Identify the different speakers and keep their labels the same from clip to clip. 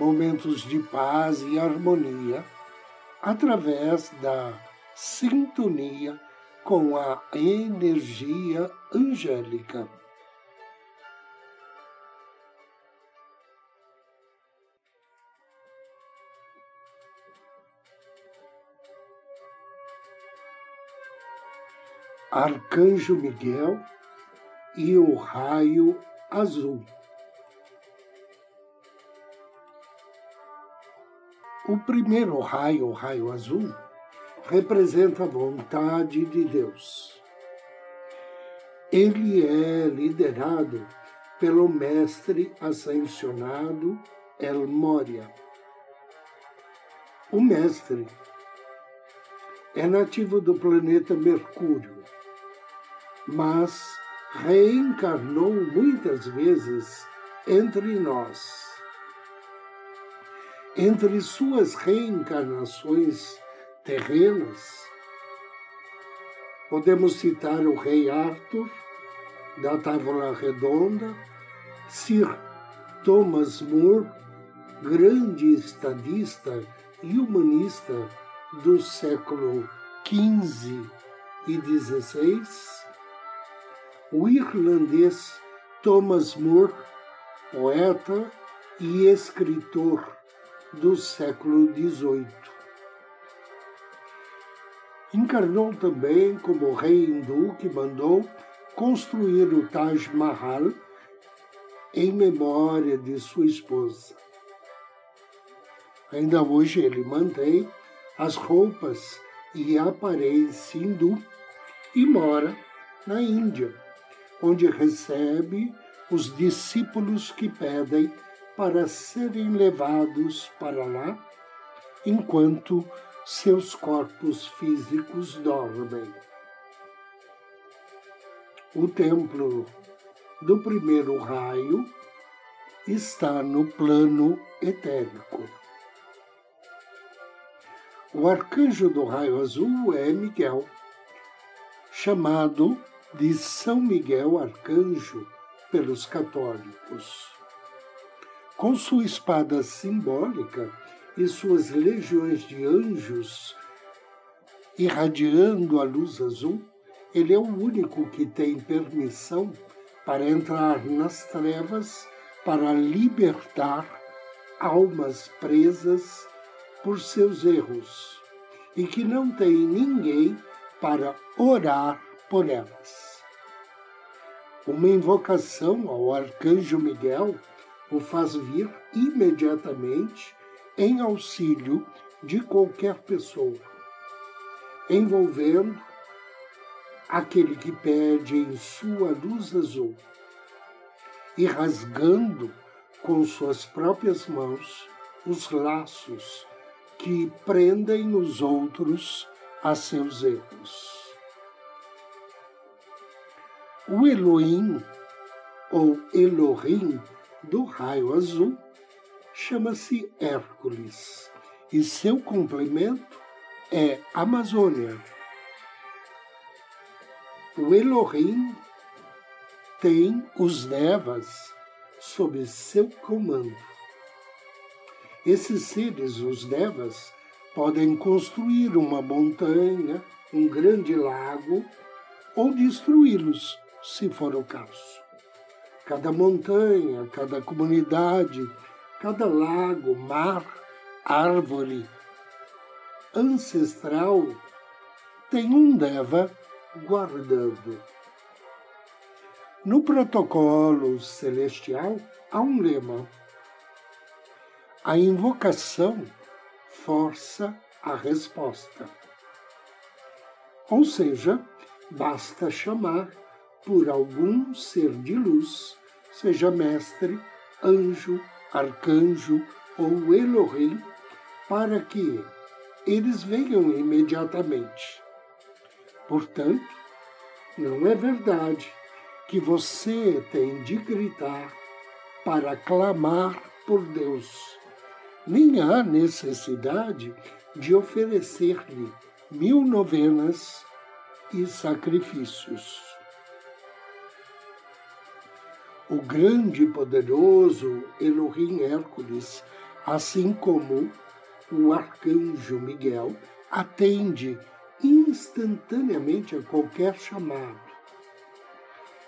Speaker 1: momentos de paz e harmonia através da sintonia com a energia angélica. Arcanjo Miguel e o raio azul. O primeiro raio, o raio azul, representa a vontade de Deus. Ele é liderado pelo mestre ascensionado El Moria. O mestre é nativo do planeta Mercúrio, mas reencarnou muitas vezes entre nós entre suas reencarnações terrenas, podemos citar o rei Arthur, da Távola Redonda, Sir Thomas More, grande estadista e humanista do século XV e XVI, o irlandês Thomas More, poeta e escritor do século XVIII. Encarnou também como rei hindu que mandou construir o Taj Mahal em memória de sua esposa. Ainda hoje ele mantém as roupas e a aparência hindu e mora na Índia, onde recebe os discípulos que pedem para serem levados para lá, enquanto seus corpos físicos dormem. O templo do primeiro raio está no plano etérico. O arcanjo do raio azul é Miguel, chamado de São Miguel Arcanjo pelos católicos. Com sua espada simbólica e suas legiões de anjos irradiando a luz azul, ele é o único que tem permissão para entrar nas trevas para libertar almas presas por seus erros e que não tem ninguém para orar por elas. Uma invocação ao arcanjo Miguel o faz vir imediatamente em auxílio de qualquer pessoa, envolvendo aquele que pede em sua luz azul e rasgando com suas próprias mãos os laços que prendem os outros a seus erros. O Elohim, ou Elohim, do raio azul chama-se Hércules e seu complemento é Amazônia. O Elohim tem os Devas sob seu comando. Esses seres, os Devas, podem construir uma montanha, um grande lago ou destruí-los, se for o caso cada montanha, cada comunidade, cada lago, mar, árvore ancestral tem um Deva guardando. No protocolo celestial há um lema. A invocação força a resposta. Ou seja, basta chamar por algum ser de luz seja mestre, anjo arcanjo ou Elohim para que eles venham imediatamente. Portanto, não é verdade que você tem de gritar para clamar por Deus. Nem há necessidade de oferecer-lhe mil novenas e sacrifícios. O grande e poderoso Elohim Hércules, assim como o arcanjo Miguel, atende instantaneamente a qualquer chamado.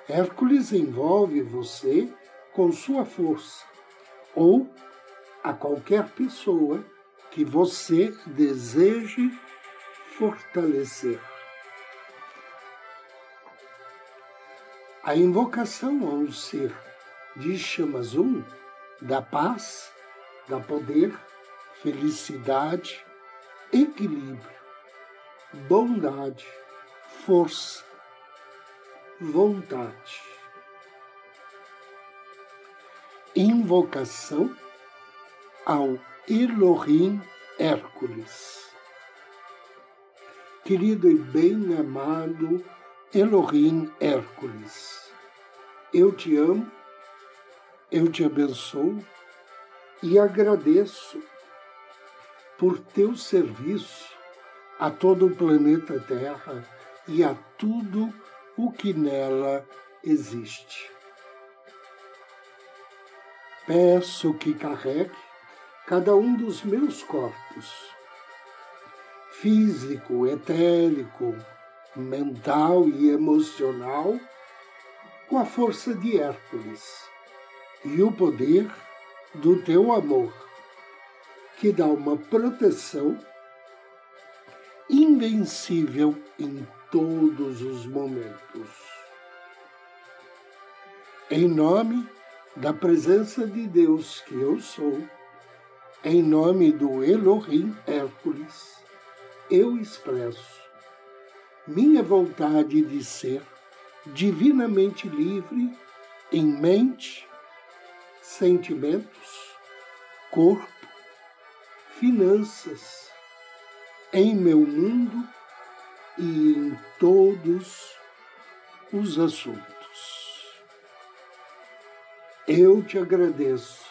Speaker 1: Hércules envolve você com sua força, ou a qualquer pessoa que você deseje fortalecer. A invocação a um ser de Chamazum dá paz, dá poder, felicidade, equilíbrio, bondade, força, vontade. Invocação ao Elohim Hércules. Querido e bem amado Elohim Hércules, eu te amo, eu te abençoo e agradeço por teu serviço a todo o planeta Terra e a tudo o que nela existe. Peço que carregue cada um dos meus corpos, físico, etérico, mental e emocional, com a força de Hércules e o poder do teu amor, que dá uma proteção invencível em todos os momentos. Em nome da presença de Deus que eu sou, em nome do Elohim Hércules, eu expresso minha vontade de ser divinamente livre em mente, sentimentos, corpo, finanças, em meu mundo e em todos os assuntos. Eu te agradeço,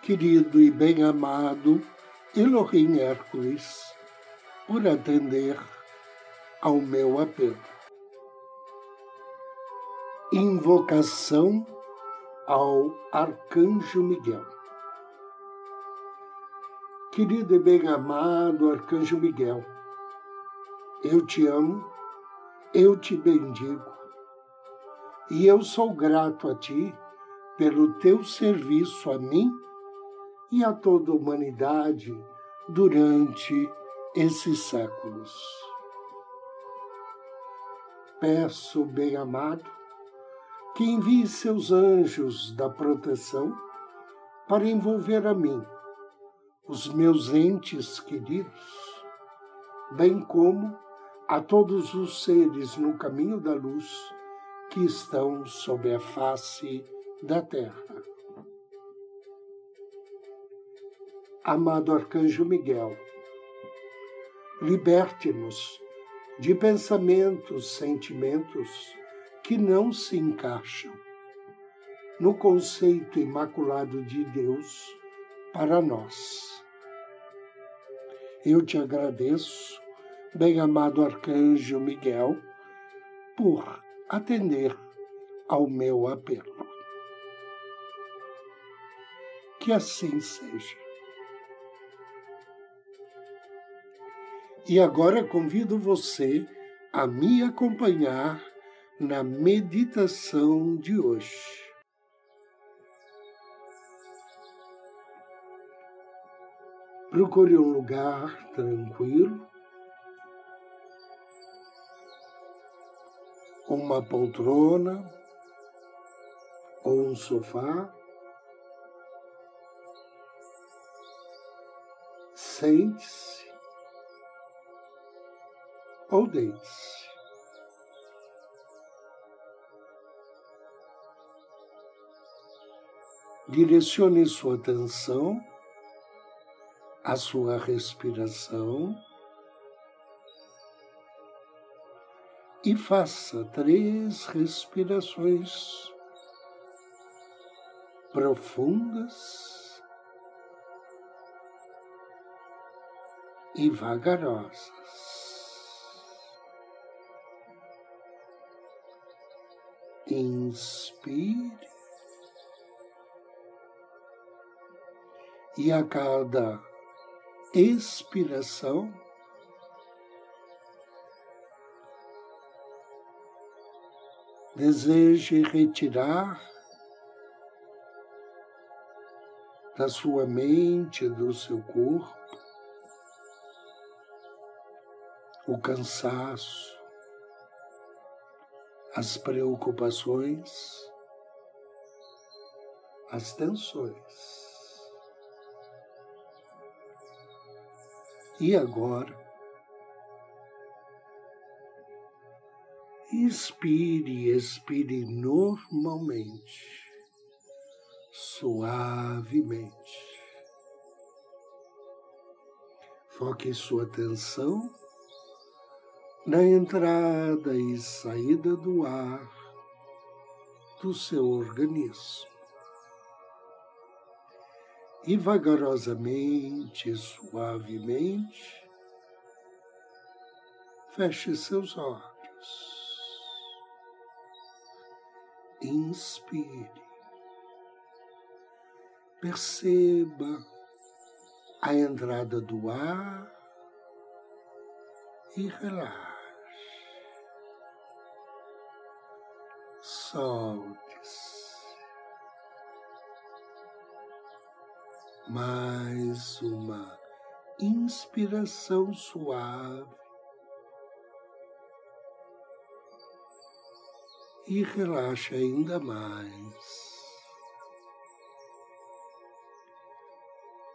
Speaker 1: querido e bem-amado Elohim Hércules, por atender ao meu apelo. Invocação ao Arcanjo Miguel. Querido e bem-amado Arcanjo Miguel, eu te amo, eu te bendigo, e eu sou grato a ti pelo teu serviço a mim e a toda a humanidade durante esses séculos. Peço, bem-amado, que envie seus anjos da proteção para envolver a mim, os meus entes queridos, bem como a todos os seres no caminho da luz que estão sob a face da terra. Amado Arcanjo Miguel, liberte-nos de pensamentos, sentimentos que não se encaixam no conceito imaculado de Deus para nós. Eu te agradeço, bem-amado Arcanjo Miguel, por atender ao meu apelo. Que assim seja. E agora convido você a me acompanhar na meditação de hoje. Procure um lugar tranquilo, uma poltrona ou um sofá. Sente-se ou deite-se. Direcione sua atenção à sua respiração e faça três respirações profundas e vagarosas. Inspire e a cada expiração deseje retirar da sua mente, do seu corpo, o cansaço, as preocupações, as tensões. E agora, inspire, expire normalmente, suavemente. Foque sua atenção na entrada e saída do ar do seu organismo e vagarosamente, suavemente, feche seus olhos. Inspire. Perceba a entrada do ar e relaxe. Solte-se. mais uma inspiração suave e relaxa ainda mais.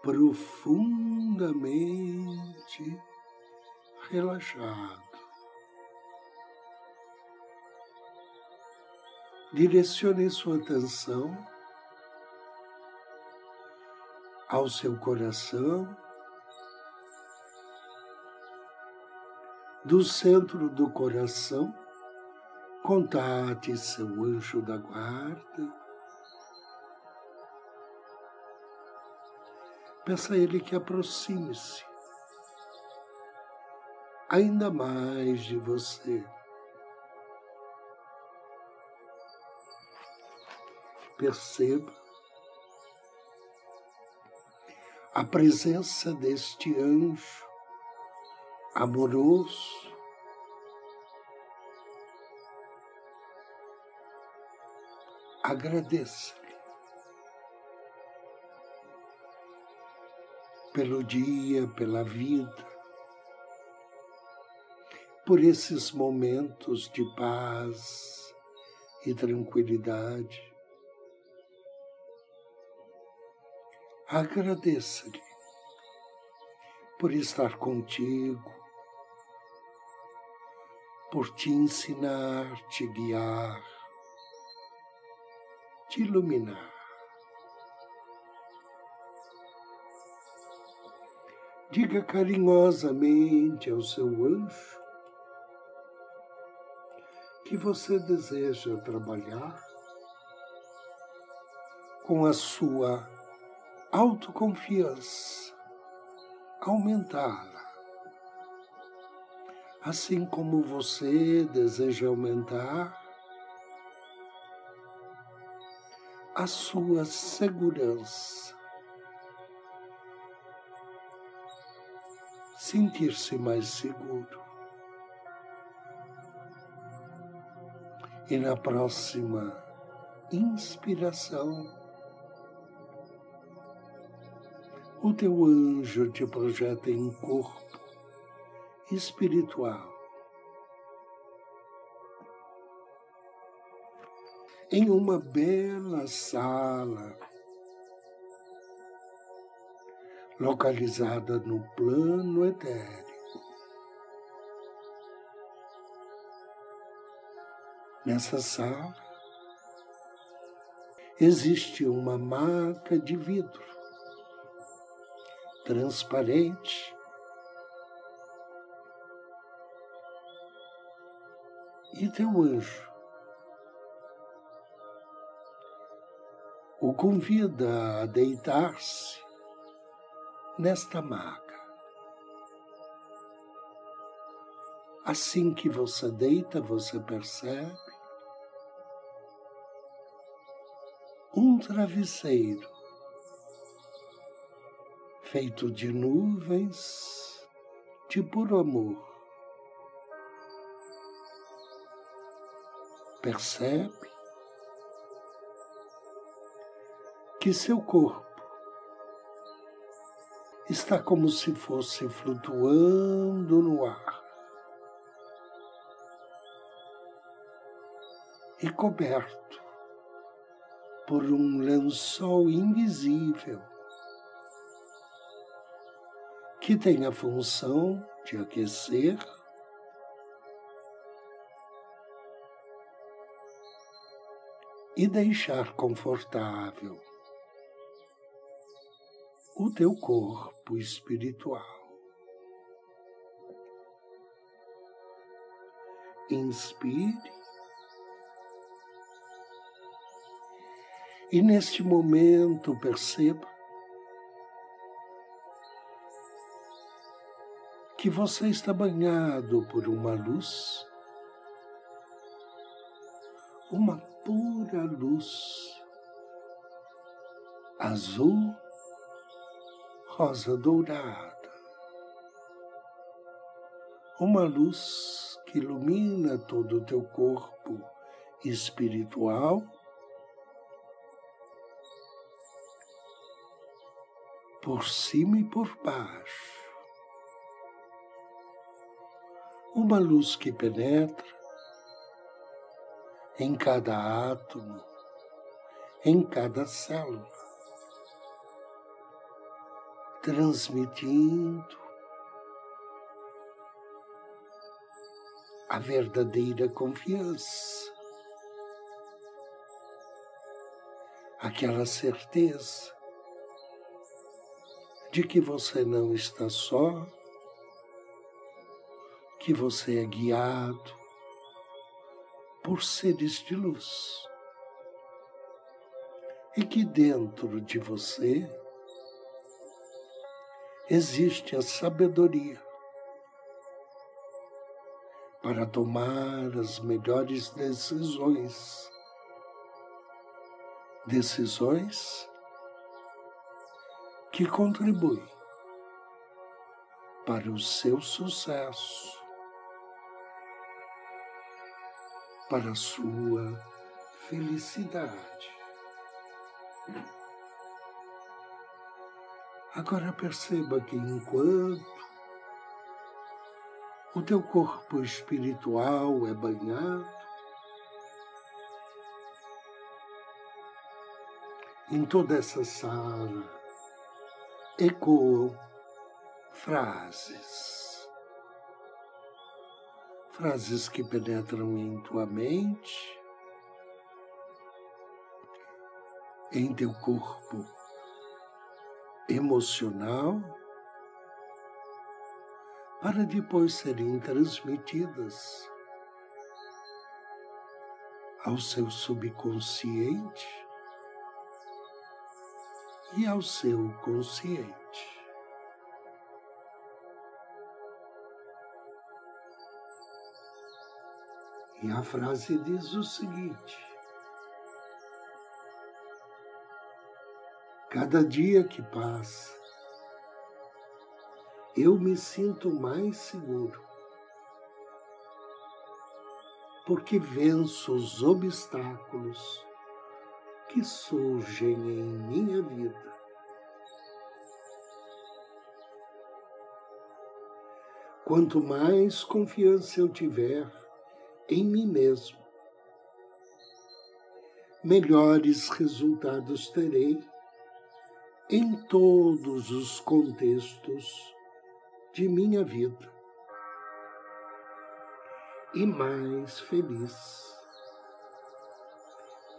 Speaker 1: Profundamente relaxado. Direcione sua atenção ao seu coração, do centro do coração, contate seu anjo da guarda. Peça a ele que aproxime-se ainda mais de você. Perceba a presença deste anjo amoroso, agradeça-lhe pelo dia, pela vida, por esses momentos de paz e tranquilidade. Agradeça-lhe por estar contigo, por te ensinar, te guiar, te iluminar. Diga carinhosamente ao seu anjo que você deseja trabalhar com a sua autoconfiança, aumentá-la. Assim como você deseja aumentar a sua segurança, sentir-se mais seguro. E na próxima inspiração, o teu anjo te projeta em corpo espiritual. Em uma bela sala localizada no plano etérico. Nessa sala existe uma maca de vidro transparente e teu anjo o convida a deitar-se nesta maca. Assim que você deita, você percebe um travesseiro feito de nuvens de puro amor. Percebe que seu corpo está como se fosse flutuando no ar. e coberto por um lençol invisível que tem a função de aquecer e deixar confortável o teu corpo espiritual. Inspire E neste momento perceba que você está banhado por uma luz, uma pura luz. Azul, rosa dourada, uma luz que ilumina todo o teu corpo espiritual. Por cima e por baixo. Uma luz que penetra em cada átomo, em cada célula, transmitindo a verdadeira confiança, aquela certeza de que você não está só, que você é guiado por seres de luz e que dentro de você existe a sabedoria para tomar as melhores decisões. Decisões que contribui para o seu sucesso, para sua felicidade. Agora perceba que enquanto o teu corpo espiritual é banhado em toda essa sala, ecoam frases. Frases que penetram em tua mente, em teu corpo emocional, para depois serem transmitidas ao seu subconsciente e ao seu consciente. E a frase diz o seguinte: Cada dia que passa, eu me sinto mais seguro, porque venço os obstáculos que surgem em minha vida. Quanto mais confiança eu tiver em mim mesmo. Melhores resultados terei em todos os contextos de minha vida e mais feliz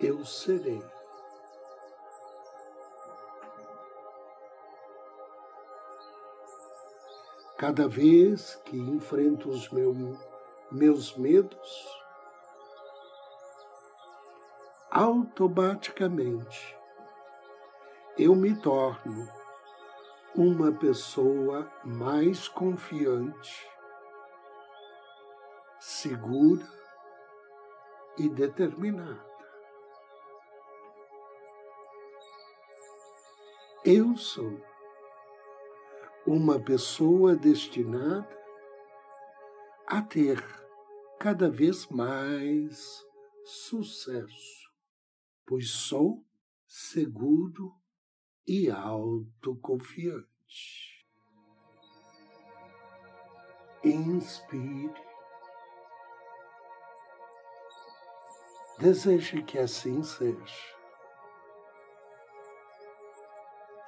Speaker 1: eu serei. Cada vez que enfrento os meus meus medos, automaticamente eu me torno uma pessoa mais confiante, segura e determinada. Eu sou uma pessoa destinada a ter cada vez mais sucesso, pois sou seguro e autoconfiante. Inspire. Deseje que assim seja.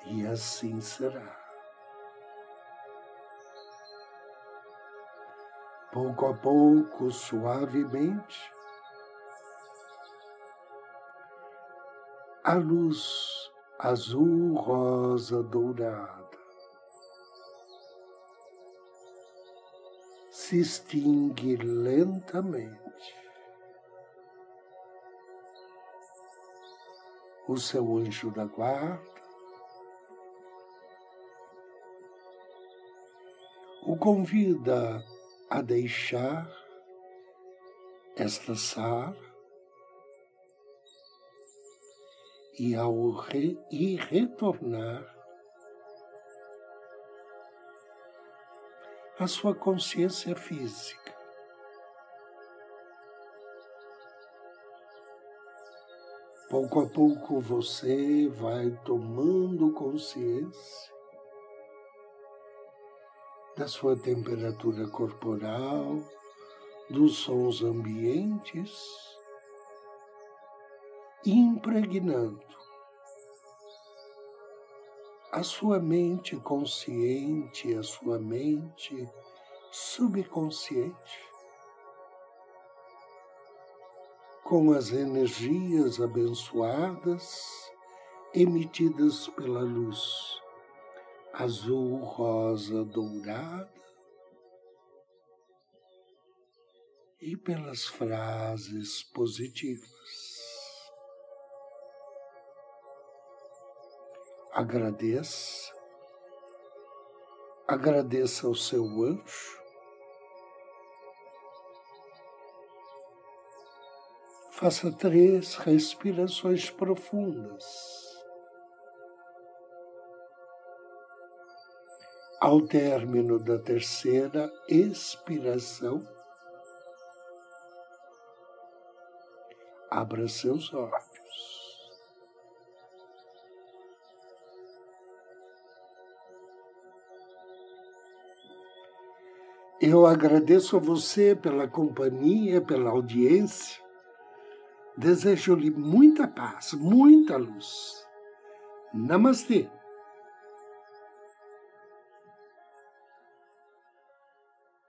Speaker 1: E assim será. Pouco a pouco, suavemente, a luz azul, rosa, dourada. Se extingue lentamente. O seu anjo da guarda o convida a deixar esta sala e ao re, e retornar à sua consciência física. Pouco a pouco você vai tomando consciência da sua temperatura corporal, dos sons ambientes impregnando a sua mente consciente, a sua mente subconsciente, com as energias abençoadas emitidas pela luz azul, rosa, dourada e pelas frases positivas. agradeça, agradeça ao seu anjo, faça três respirações profundas. Ao término da terceira expiração, abra seus olhos. Eu agradeço a você pela companhia, pela audiência. Desejo-lhe muita paz, muita luz. Namastê.